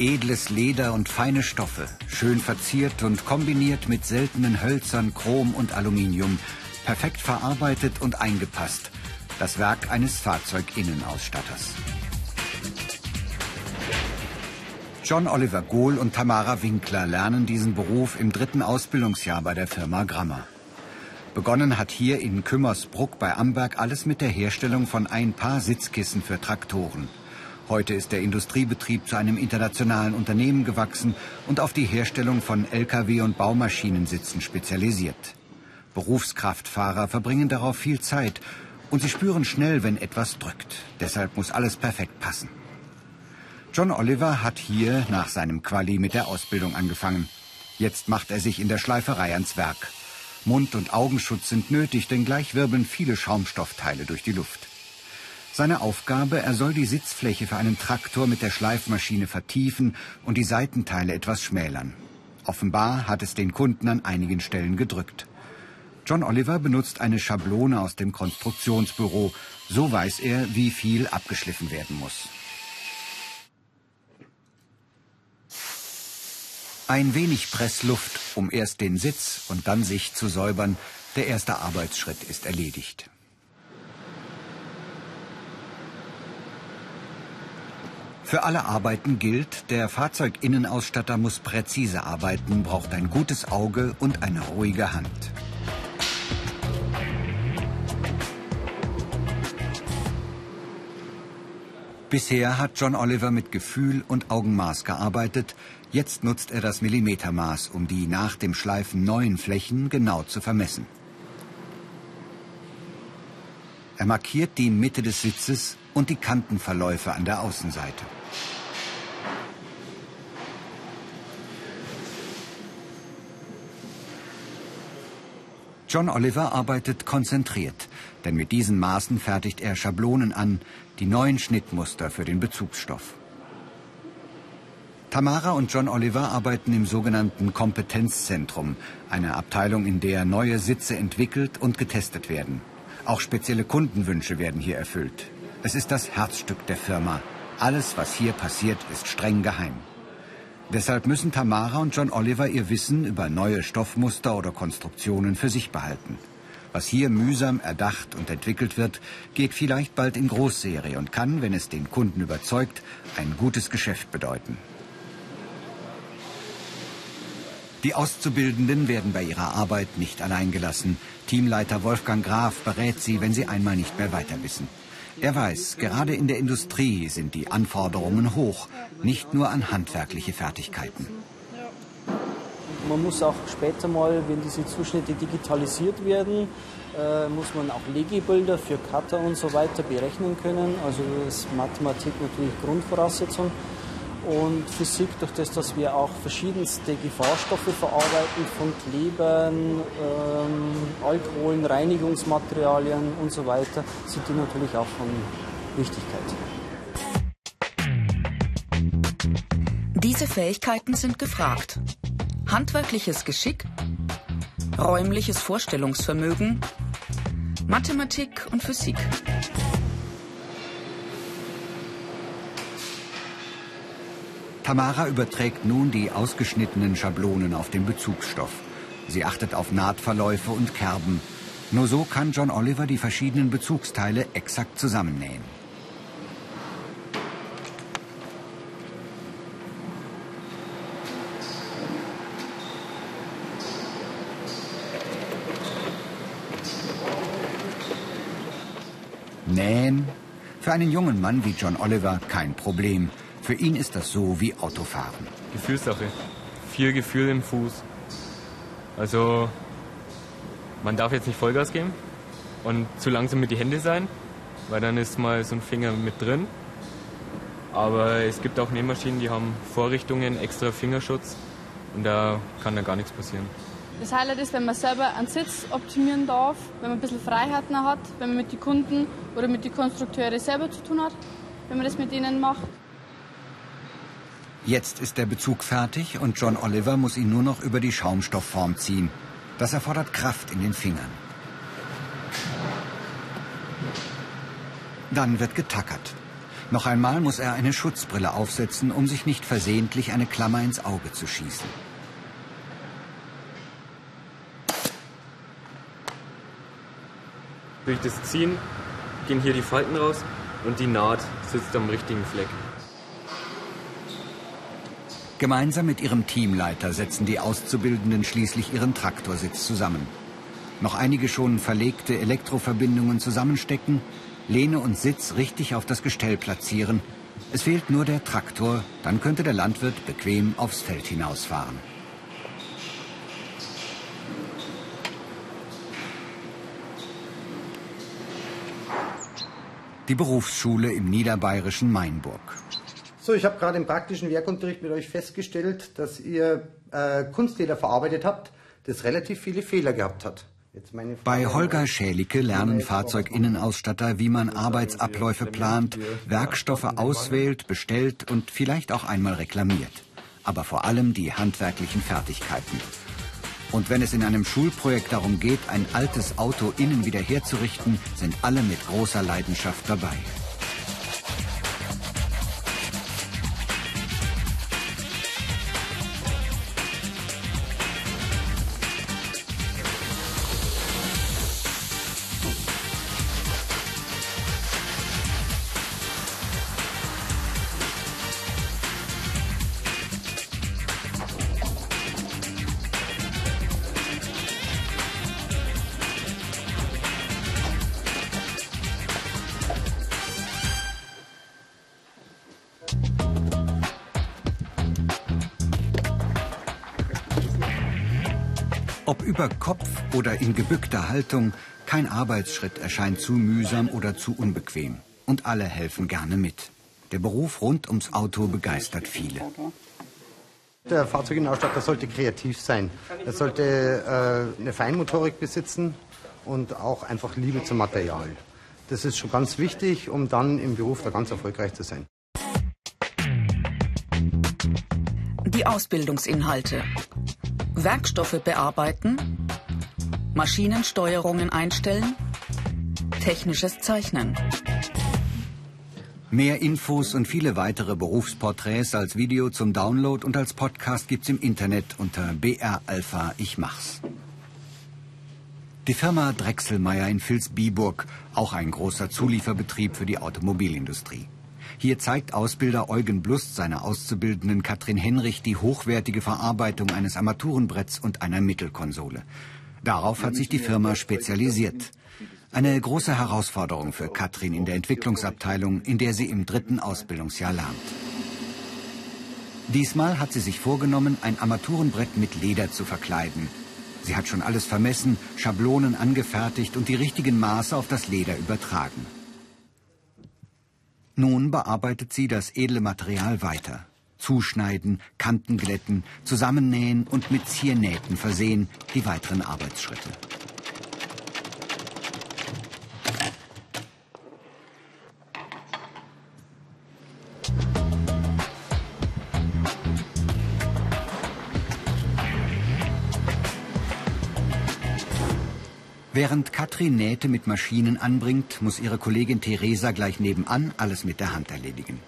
Edles Leder und feine Stoffe, schön verziert und kombiniert mit seltenen Hölzern, Chrom und Aluminium, perfekt verarbeitet und eingepasst. Das Werk eines Fahrzeuginnenausstatters. John Oliver Gohl und Tamara Winkler lernen diesen Beruf im dritten Ausbildungsjahr bei der Firma Grammer. Begonnen hat hier in Kümmersbruck bei Amberg alles mit der Herstellung von ein paar Sitzkissen für Traktoren. Heute ist der Industriebetrieb zu einem internationalen Unternehmen gewachsen und auf die Herstellung von Lkw und Baumaschinensitzen spezialisiert. Berufskraftfahrer verbringen darauf viel Zeit und sie spüren schnell, wenn etwas drückt. Deshalb muss alles perfekt passen. John Oliver hat hier nach seinem Quali mit der Ausbildung angefangen. Jetzt macht er sich in der Schleiferei ans Werk. Mund- und Augenschutz sind nötig, denn gleich wirbeln viele Schaumstoffteile durch die Luft. Seine Aufgabe, er soll die Sitzfläche für einen Traktor mit der Schleifmaschine vertiefen und die Seitenteile etwas schmälern. Offenbar hat es den Kunden an einigen Stellen gedrückt. John Oliver benutzt eine Schablone aus dem Konstruktionsbüro. So weiß er, wie viel abgeschliffen werden muss. Ein wenig Pressluft, um erst den Sitz und dann sich zu säubern. Der erste Arbeitsschritt ist erledigt. Für alle Arbeiten gilt, der Fahrzeuginnenausstatter muss präzise arbeiten, braucht ein gutes Auge und eine ruhige Hand. Bisher hat John Oliver mit Gefühl und Augenmaß gearbeitet. Jetzt nutzt er das Millimetermaß, um die nach dem Schleifen neuen Flächen genau zu vermessen. Er markiert die Mitte des Sitzes und die Kantenverläufe an der Außenseite. John Oliver arbeitet konzentriert, denn mit diesen Maßen fertigt er Schablonen an, die neuen Schnittmuster für den Bezugsstoff. Tamara und John Oliver arbeiten im sogenannten Kompetenzzentrum, einer Abteilung, in der neue Sitze entwickelt und getestet werden. Auch spezielle Kundenwünsche werden hier erfüllt. Es ist das Herzstück der Firma. Alles, was hier passiert, ist streng geheim. Deshalb müssen Tamara und John Oliver ihr Wissen über neue Stoffmuster oder Konstruktionen für sich behalten. Was hier mühsam erdacht und entwickelt wird, geht vielleicht bald in Großserie und kann, wenn es den Kunden überzeugt, ein gutes Geschäft bedeuten. Die Auszubildenden werden bei ihrer Arbeit nicht allein gelassen. Teamleiter Wolfgang Graf berät sie, wenn sie einmal nicht mehr weiter wissen. Er weiß, gerade in der Industrie sind die Anforderungen hoch, nicht nur an handwerkliche Fertigkeiten. Man muss auch später mal, wenn diese Zuschnitte digitalisiert werden, äh, muss man auch Legebilder für Cutter und so weiter berechnen können. Also ist Mathematik natürlich Grundvoraussetzung und Physik, durch das, dass wir auch verschiedenste Gefahrstoffe verarbeiten, von Klebern, ähm, Alkoholen, Reinigungsmaterialien und so weiter, sind die natürlich auch von Wichtigkeit. Diese Fähigkeiten sind gefragt. Handwerkliches Geschick, räumliches Vorstellungsvermögen, Mathematik und Physik. Tamara überträgt nun die ausgeschnittenen Schablonen auf den Bezugsstoff. Sie achtet auf Nahtverläufe und Kerben. Nur so kann John Oliver die verschiedenen Bezugsteile exakt zusammennähen. Nähen? Für einen jungen Mann wie John Oliver kein Problem. Für ihn ist das so wie Autofahren. Gefühlssache. Viel Gefühl im Fuß. Also, man darf jetzt nicht Vollgas geben und zu langsam mit die Hände sein, weil dann ist mal so ein Finger mit drin. Aber es gibt auch Nähmaschinen, die haben Vorrichtungen, extra Fingerschutz und da kann da gar nichts passieren. Das Highlight ist, wenn man selber einen Sitz optimieren darf, wenn man ein bisschen Freiheiten hat, wenn man mit den Kunden oder mit den Konstrukteuren selber zu tun hat, wenn man das mit ihnen macht. Jetzt ist der Bezug fertig und John Oliver muss ihn nur noch über die Schaumstoffform ziehen. Das erfordert Kraft in den Fingern. Dann wird getackert. Noch einmal muss er eine Schutzbrille aufsetzen, um sich nicht versehentlich eine Klammer ins Auge zu schießen. Durch das Ziehen gehen hier die Falten raus und die Naht sitzt am richtigen Fleck. Gemeinsam mit ihrem Teamleiter setzen die Auszubildenden schließlich ihren Traktorsitz zusammen. Noch einige schon verlegte Elektroverbindungen zusammenstecken, Lehne und Sitz richtig auf das Gestell platzieren. Es fehlt nur der Traktor, dann könnte der Landwirt bequem aufs Feld hinausfahren. Die Berufsschule im niederbayerischen Mainburg. So, ich habe gerade im praktischen Werkunterricht mit euch festgestellt, dass ihr äh, Kunstleder verarbeitet habt, das relativ viele Fehler gehabt hat. Bei Holger Schälicke lernen Fahrzeuginnenausstatter, wie man Arbeitsabläufe plant, Werkstoffe auswählt, bestellt und vielleicht auch einmal reklamiert. Aber vor allem die handwerklichen Fertigkeiten. Und wenn es in einem Schulprojekt darum geht, ein altes Auto innen wieder herzurichten, sind alle mit großer Leidenschaft dabei. Ob über Kopf oder in gebückter Haltung, kein Arbeitsschritt erscheint zu mühsam oder zu unbequem. Und alle helfen gerne mit. Der Beruf rund ums Auto begeistert viele. Der Fahrzeuginnenausstatter sollte kreativ sein. Er sollte äh, eine Feinmotorik besitzen und auch einfach Liebe zum Material. Das ist schon ganz wichtig, um dann im Beruf da ganz erfolgreich zu sein. Die Ausbildungsinhalte. Werkstoffe bearbeiten, Maschinensteuerungen einstellen, technisches Zeichnen. Mehr Infos und viele weitere Berufsporträts als Video zum Download und als Podcast gibt's im Internet unter BR Alpha Ich Mach's. Die Firma Drechselmeier in Vilsbiburg, auch ein großer Zulieferbetrieb für die Automobilindustrie. Hier zeigt Ausbilder Eugen Blust seiner Auszubildenden Katrin Henrich die hochwertige Verarbeitung eines Armaturenbretts und einer Mittelkonsole. Darauf hat sich die Firma spezialisiert. Eine große Herausforderung für Katrin in der Entwicklungsabteilung, in der sie im dritten Ausbildungsjahr lernt. Diesmal hat sie sich vorgenommen, ein Armaturenbrett mit Leder zu verkleiden. Sie hat schon alles vermessen, Schablonen angefertigt und die richtigen Maße auf das Leder übertragen. Nun bearbeitet sie das edle Material weiter. Zuschneiden, Kanten glätten, zusammennähen und mit Ziernähten versehen, die weiteren Arbeitsschritte. Während Katrin Nähte mit Maschinen anbringt, muss ihre Kollegin Theresa gleich nebenan alles mit der Hand erledigen.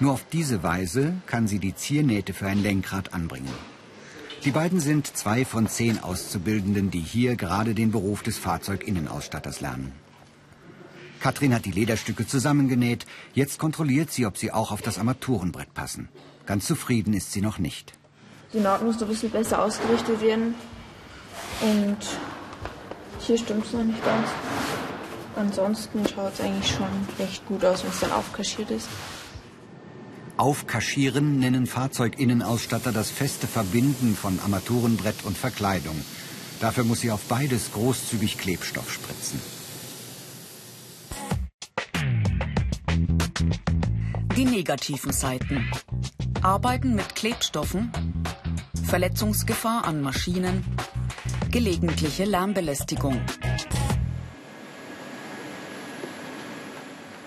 Nur auf diese Weise kann sie die Ziernähte für ein Lenkrad anbringen. Die beiden sind zwei von zehn Auszubildenden, die hier gerade den Beruf des Fahrzeuginnenausstatters lernen. Katrin hat die Lederstücke zusammengenäht. Jetzt kontrolliert sie, ob sie auch auf das Armaturenbrett passen. Ganz zufrieden ist sie noch nicht. Die Naht muss ein bisschen besser ausgerichtet werden. Und hier stimmt es noch nicht ganz. Ansonsten schaut es eigentlich schon recht gut aus, wenn es dann aufkaschiert ist. Aufkaschieren nennen Fahrzeuginnenausstatter das feste Verbinden von Armaturenbrett und Verkleidung. Dafür muss sie auf beides großzügig Klebstoff spritzen. Die negativen Seiten. Arbeiten mit Klebstoffen, Verletzungsgefahr an Maschinen, gelegentliche Lärmbelästigung.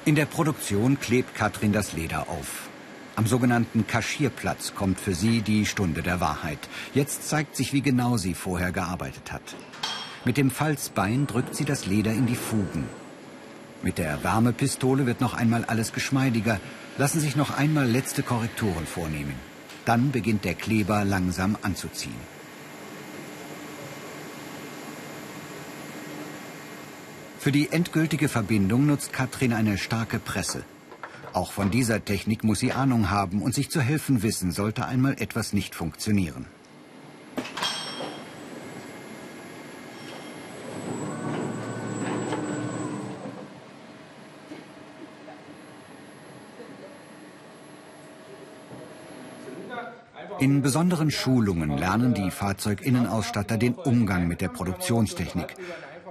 In der Produktion klebt Katrin das Leder auf. Am sogenannten Kaschierplatz kommt für sie die Stunde der Wahrheit. Jetzt zeigt sich, wie genau sie vorher gearbeitet hat. Mit dem Falzbein drückt sie das Leder in die Fugen. Mit der Wärmepistole wird noch einmal alles geschmeidiger, lassen sich noch einmal letzte Korrekturen vornehmen. Dann beginnt der Kleber langsam anzuziehen. Für die endgültige Verbindung nutzt Katrin eine starke Presse. Auch von dieser Technik muss sie Ahnung haben und sich zu helfen wissen, sollte einmal etwas nicht funktionieren. In besonderen Schulungen lernen die Fahrzeuginnenausstatter den Umgang mit der Produktionstechnik.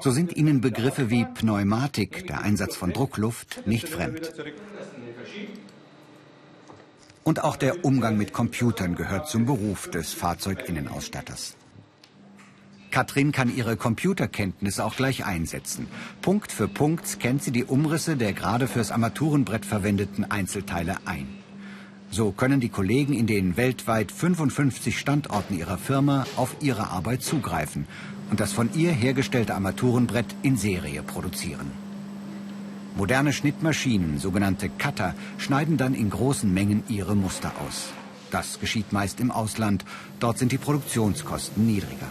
So sind ihnen Begriffe wie Pneumatik, der Einsatz von Druckluft, nicht fremd. Und auch der Umgang mit Computern gehört zum Beruf des Fahrzeuginnenausstatters. Katrin kann ihre Computerkenntnisse auch gleich einsetzen. Punkt für Punkt scannt sie die Umrisse der gerade fürs Armaturenbrett verwendeten Einzelteile ein. So können die Kollegen in den weltweit 55 Standorten ihrer Firma auf ihre Arbeit zugreifen und das von ihr hergestellte Armaturenbrett in Serie produzieren. Moderne Schnittmaschinen, sogenannte Cutter, schneiden dann in großen Mengen ihre Muster aus. Das geschieht meist im Ausland, dort sind die Produktionskosten niedriger.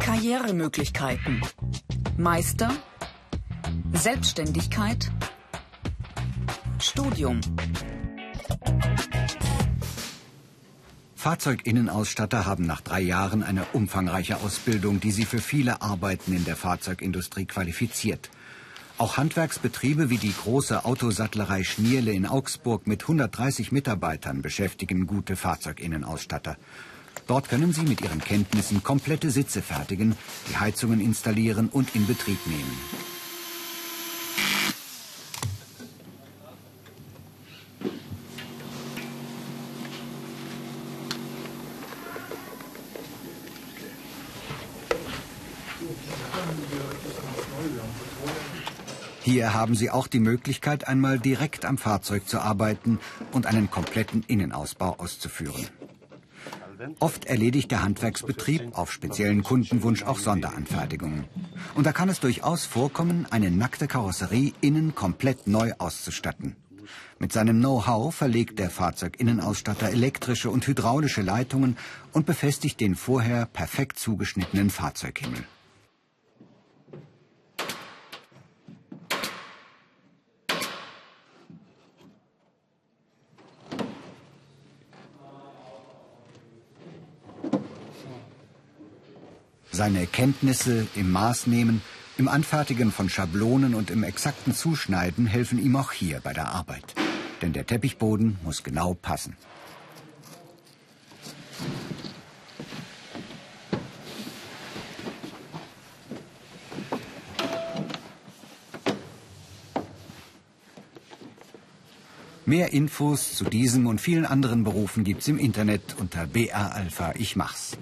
Karrieremöglichkeiten. Meister, Selbstständigkeit, Studium. Fahrzeuginnenausstatter haben nach drei Jahren eine umfangreiche Ausbildung, die sie für viele Arbeiten in der Fahrzeugindustrie qualifiziert. Auch Handwerksbetriebe wie die große Autosattlerei Schnierle in Augsburg mit 130 Mitarbeitern beschäftigen gute Fahrzeuginnenausstatter. Dort können Sie mit Ihren Kenntnissen komplette Sitze fertigen, die Heizungen installieren und in Betrieb nehmen. Hier haben Sie auch die Möglichkeit, einmal direkt am Fahrzeug zu arbeiten und einen kompletten Innenausbau auszuführen. Oft erledigt der Handwerksbetrieb auf speziellen Kundenwunsch auch Sonderanfertigungen. Und da kann es durchaus vorkommen, eine nackte Karosserie innen komplett neu auszustatten. Mit seinem Know-how verlegt der Fahrzeuginnenausstatter elektrische und hydraulische Leitungen und befestigt den vorher perfekt zugeschnittenen Fahrzeughimmel. Seine Kenntnisse im Maßnehmen, im Anfertigen von Schablonen und im exakten Zuschneiden helfen ihm auch hier bei der Arbeit. Denn der Teppichboden muss genau passen. Mehr Infos zu diesem und vielen anderen Berufen gibt's im Internet unter BR Alpha Ich Mach's.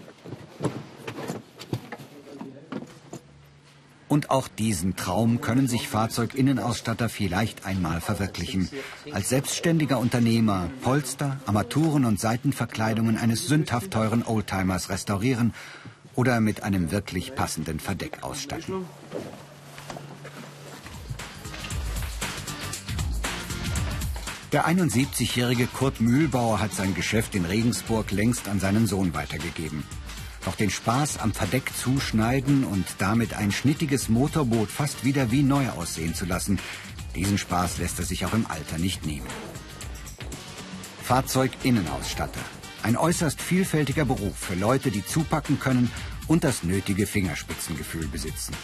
Und auch diesen Traum können sich Fahrzeuginnenausstatter vielleicht einmal verwirklichen. Als selbstständiger Unternehmer Polster, Armaturen und Seitenverkleidungen eines sündhaft teuren Oldtimers restaurieren oder mit einem wirklich passenden Verdeck ausstatten. Der 71-jährige Kurt Mühlbauer hat sein Geschäft in Regensburg längst an seinen Sohn weitergegeben. Doch den Spaß am Verdeck zuschneiden und damit ein schnittiges Motorboot fast wieder wie neu aussehen zu lassen, diesen Spaß lässt er sich auch im Alter nicht nehmen. Fahrzeuginnenausstatter. Ein äußerst vielfältiger Beruf für Leute, die zupacken können und das nötige Fingerspitzengefühl besitzen.